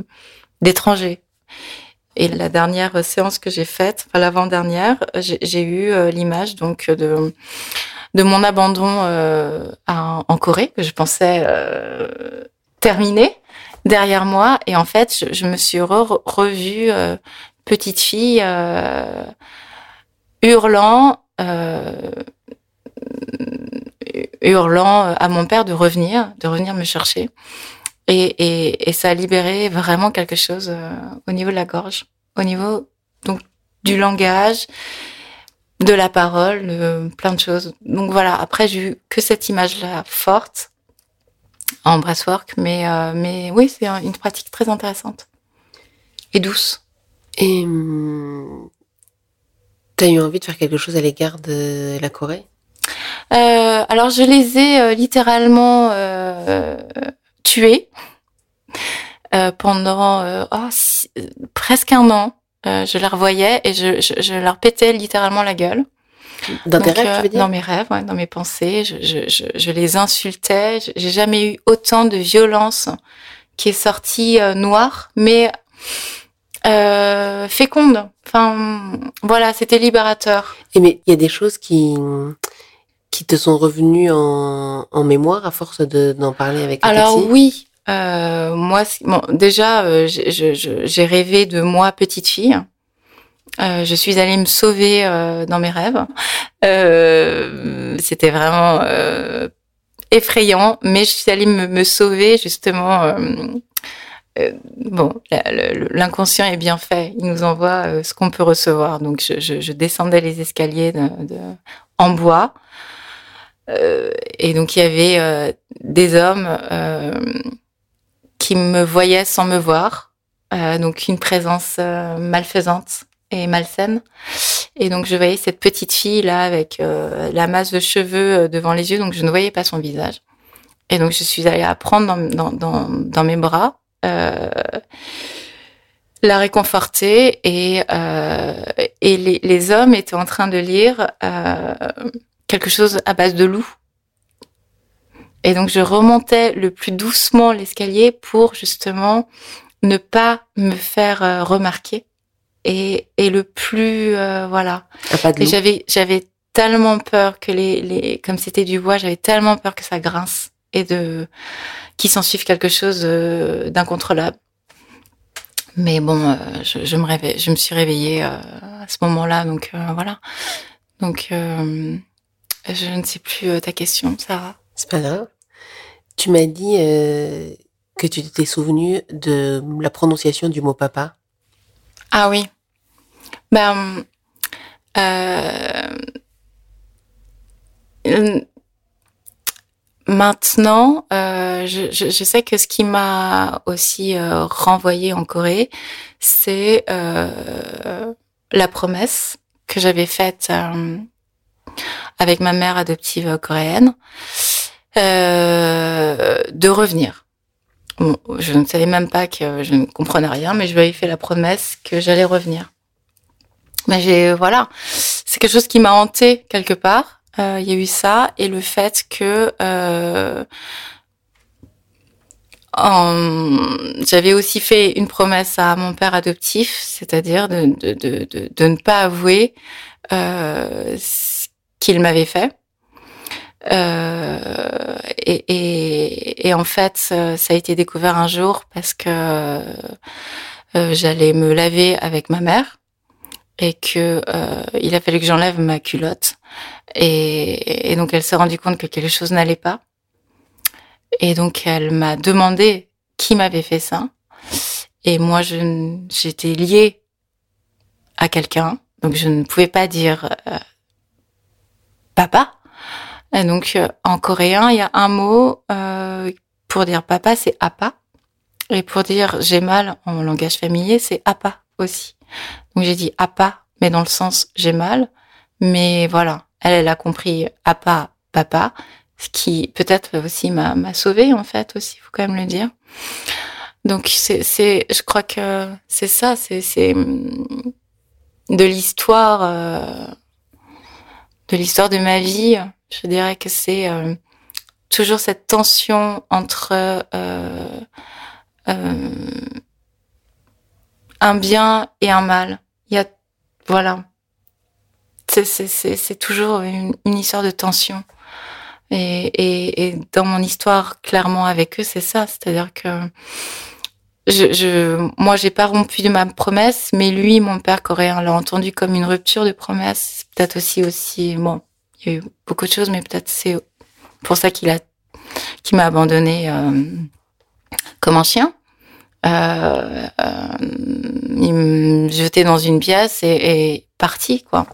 d'étranger. Et la dernière séance que j'ai faite, enfin l'avant-dernière, j'ai eu euh, l'image donc de de mon abandon euh, en Corée que je pensais euh, terminé derrière moi. Et en fait je, me suis re revue petite fille hurlant hurlant à mon père de revenir de revenir me chercher et, et, et, ça a libéré vraiment quelque chose euh, au niveau de la gorge, au niveau donc du langage, de la parole, de plein de choses. Donc voilà. Après, j'ai eu que cette image-là forte en breathwork, mais euh, mais oui, c'est une pratique très intéressante et douce. Et hum, tu as eu envie de faire quelque chose à l'égard de la Corée? Euh, Alors, je les ai euh, littéralement tué euh, pendant euh, oh, presque un an. Euh, je les revoyais et je, je, je, leur pétais littéralement la gueule. Dans tes rêves, tu veux dire Dans mes rêves, ouais, dans mes pensées. Je, je, je les insultais. J'ai jamais eu autant de violence qui est sortie noire, mais féconde. Enfin, voilà, c'était libérateur. Et mais il y a des choses qui qui te sont revenues en, en mémoire à force d'en parler avec Alors oui, euh, moi, bon, déjà, euh, j'ai rêvé de moi petite fille. Euh, je suis allée me sauver dans mes rêves. C'était vraiment effrayant, mais je suis allée me, me sauver justement. bon, l'inconscient est bien fait. Il nous envoie ce qu'on peut recevoir. Donc, je, je, je, descendais les escaliers de, de, en bois. Et donc, il y avait des hommes qui me voyait sans me voir, euh, donc une présence euh, malfaisante et malsaine. Et donc je voyais cette petite fille là avec euh, la masse de cheveux euh, devant les yeux, donc je ne voyais pas son visage. Et donc je suis allée à prendre dans, dans, dans, mes bras, euh, la réconforter et, et les, les, hommes étaient en train de lire quelque chose à base de loup. Et donc je remontais le plus doucement l'escalier pour justement ne pas me faire euh, remarquer et, et le plus euh, voilà. Et j'avais j'avais tellement peur que les les comme c'était du bois, j'avais tellement peur que ça grince et de qu'il s'en suive quelque chose euh, d'incontrôlable. Mais bon, euh, je, je, me réveille, je me suis réveillée euh, à ce moment-là, donc voilà. Donc je ne sais plus ta question, Sarah. C'est pas grave. Tu m'as dit euh, que tu t'étais souvenu de la prononciation du mot papa. Ah oui. Ben, euh, maintenant, euh, je, je, je, sais que ce qui m'a aussi euh, renvoyé en Corée, c'est euh, la promesse que j'avais faite euh, avec ma mère adoptive coréenne euh, de revenir. Je ne savais même pas que je ne comprenais rien, mais je lui avais fait la promesse que j'allais revenir. Mais j'ai voilà, c'est quelque chose qui m'a hanté quelque part. Euh, il y a eu ça et le fait que euh, j'avais aussi fait une promesse à mon père adoptif, c'est-à-dire de, de, de, de, ne pas avouer euh, qu'il m'avait fait. Euh, et, et, et, en fait, ça a été découvert un jour parce que euh, j'allais me laver avec ma mère et que euh, il a fallu que j'enlève ma culotte. Et, et donc elle s'est rendue compte que quelque chose n'allait pas. Et donc elle m'a demandé qui m'avait fait ça. Et moi je j'étais liée à quelqu'un. Donc je ne pouvais pas dire euh, papa et donc, euh, en coréen, il y a un mot euh, pour dire papa, c'est apa. Et pour dire j'ai mal en langage familier, c'est apa aussi. Donc j'ai dit apa, mais dans le sens j'ai mal. Mais voilà, elle, elle a compris apa, papa, ce qui peut-être aussi m'a, m'a sauvé en fait aussi, faut quand même le dire. Donc c'est, c'est, je crois que c'est ça, c'est, c'est de l'histoire, euh, de l'histoire de ma vie. Je dirais que c'est euh, toujours cette tension entre euh, euh, un bien et un mal. Il y a, voilà, c'est, toujours une, histoire de tension. Et, et, et, dans mon histoire, clairement avec eux, c'est ça. C'est-à-dire que je, je, moi, j'ai pas rompu de ma promesse, mais lui, mon père coréen, l'a entendu comme une rupture de promesse. Peut-être aussi, aussi, bon, il y a eu beaucoup de choses, mais peut-être c'est pour ça qu'il a, qu'il m'a abandonné euh, comme un chien. Euh, euh, il me jetait dans une pièce et, et parti, quoi.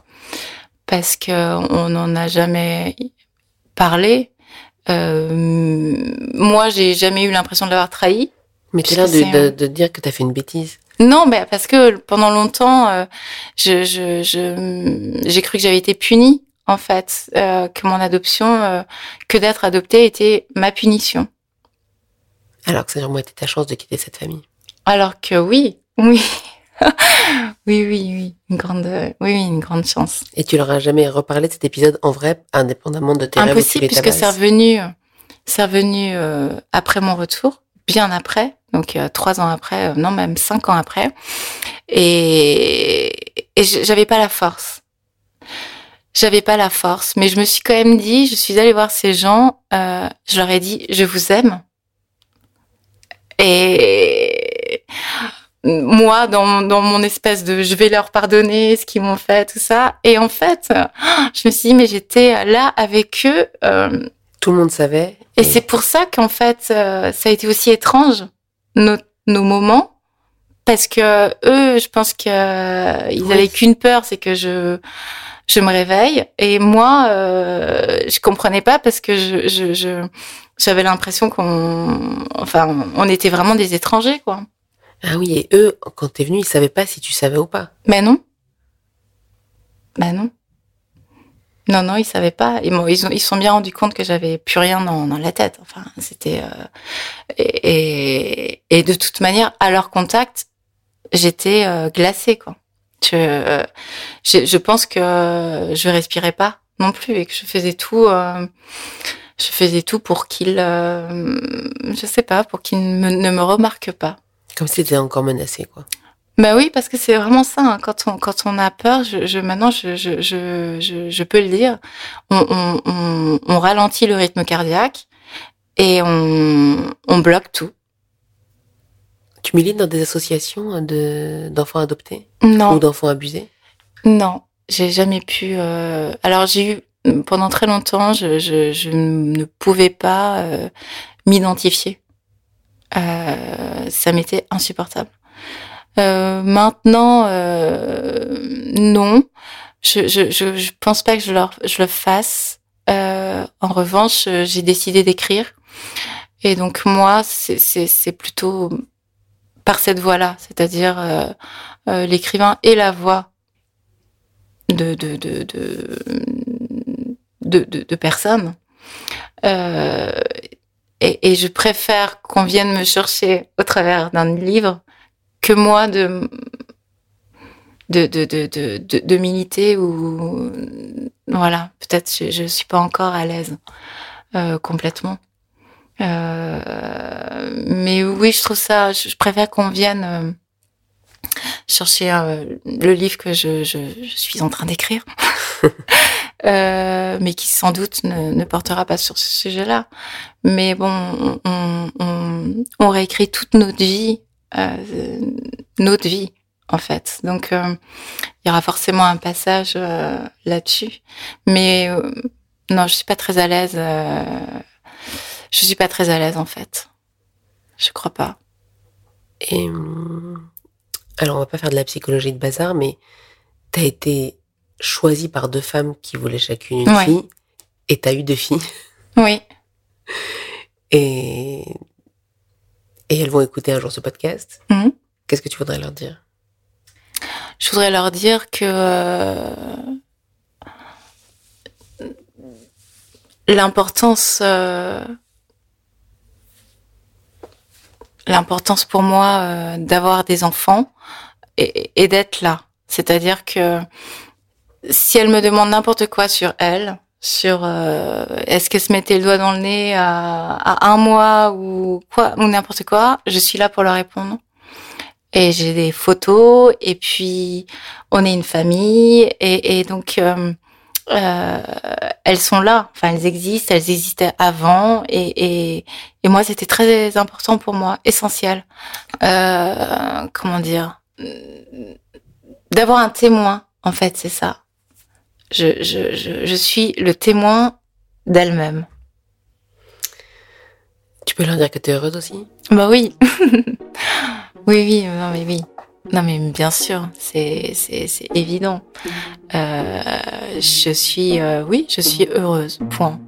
Parce que on n'en a jamais parler. Euh, moi, j'ai jamais eu l'impression de l'avoir trahi. Mais tu l'air de, de, de, dire que tu as fait une bêtise. Non, mais parce que pendant longtemps, euh, je, je, je, j'ai cru que j'avais été punie, en fait, euh, que mon adoption, euh, que d'être adoptée était ma punition. Alors que ça aurait été ta chance de quitter cette famille. Alors que oui, oui. oui, oui, oui, une grande, oui, oui, une grande chance. Et tu leur as jamais reparlé de cet épisode en vrai, indépendamment de tes Impossible, puisque c'est revenu, c'est revenu euh, après mon retour, bien après, donc euh, trois ans après, euh, non même cinq ans après, et, et j'avais pas la force. J'avais pas la force, mais je me suis quand même dit, je suis allée voir ces gens, euh, je leur ai dit, je vous aime. Et moi dans, dans mon espèce de je vais leur pardonner ce qu'ils m'ont fait tout ça et en fait je me suis dit mais j'étais là avec eux tout le monde savait et, et... c'est pour ça qu'en fait ça a été aussi étrange nos, nos moments parce que eux je pense que euh, ils oui. avaient qu'une peur c'est que je je me réveille et moi euh, je comprenais pas parce que je je, je j'avais l'impression qu'on enfin on était vraiment des étrangers quoi ah oui, et eux, quand t'es venu, ils savaient pas si tu savais ou pas. Ben non. Ben non. Non, non, ils savaient pas. Ils, ils, ont, ils sont bien rendus compte que j'avais plus rien dans, dans la tête. Enfin, c'était euh, et, et, de toute manière, à leur contact, j'étais euh, glacée quoi. Je, euh, je, je pense que je respirais pas non plus et que je faisais tout. Euh, je faisais tout pour qu'ils, euh, je sais pas, pour qu'ils ne, me remarquent pas. Comme si c'était encore menacé, quoi. Bah oui, parce que c'est vraiment ça. Hein. Quand on quand on a peur, je, je maintenant je, je je, je peux le dire, on, on, on, on ralentit le rythme cardiaque et on on bloque tout. Tu milites dans des associations de d'enfants adoptés? Non. ou d'enfants abusés? Non, j'ai jamais pu. Euh... Alors j'ai eu pendant très longtemps, je je, je ne pouvais pas euh, m'identifier euh, ça m'était insupportable. Euh, maintenant, euh, non, je, je, je, pense pas que je, leur, je le fasse. Euh, en revanche, j'ai décidé d'écrire. Et donc moi, c'est plutôt par cette voie-là, c'est-à-dire euh, euh, l'écrivain et la voix de, de, de, de, de, de, personnes. Euh, et, et je préfère qu'on vienne me chercher au travers d'un livre que moi de de, de, de, de, de, de militer ou voilà. Peut-être je, je suis pas encore à l'aise euh, complètement. Euh, mais oui je trouve ça je, je préfère qu'on vienne euh, chercher euh, le livre que je, je, je suis en train d'écrire. Mais qui sans doute ne, ne, portera pas sur ce sujet-là. Mais bon, on, on, on, réécrit toute notre vie, notre vie en fait. Donc euh, il y aura forcément un passage euh, là-dessus. Mais euh, non, je suis pas très à l'aise. je suis pas très à l'aise en fait. Je crois pas. Et alors on va pas faire de la psychologie de bazar, mais t'as été choisi par deux femmes qui voulaient chacune une ouais. fille, et t'as eu deux filles. Oui. Et et elles vont écouter un jour ce podcast, Mhm. qu'est-ce que tu voudrais leur dire? Je voudrais leur dire que euh, l'importance, euh, l'importance pour moi euh, d'avoir des enfants et, et d'être là. C'est-à-dire que si elle me demande n'importe quoi sur elle, sur euh, est-ce qu'elle se mettait le doigt dans le nez à, à un mois ou quoi ou n'importe quoi, je suis là pour leur répondre. Et j'ai des photos et puis on est une famille et, et donc euh, euh, elles sont là, enfin elles existent, elles existaient avant et, et, et moi c'était très important pour moi, essentiel. Euh, comment dire? D'avoir un témoin, en fait, c'est ça. Je, je, je, je suis le témoin d'elle-même. Tu peux leur dire que tu es heureuse aussi? Bah oui. oui, oui, non mais oui. Non mais bien sûr, c'est c'est c'est évident. Euh, je suis euh, oui, je suis heureuse. Point.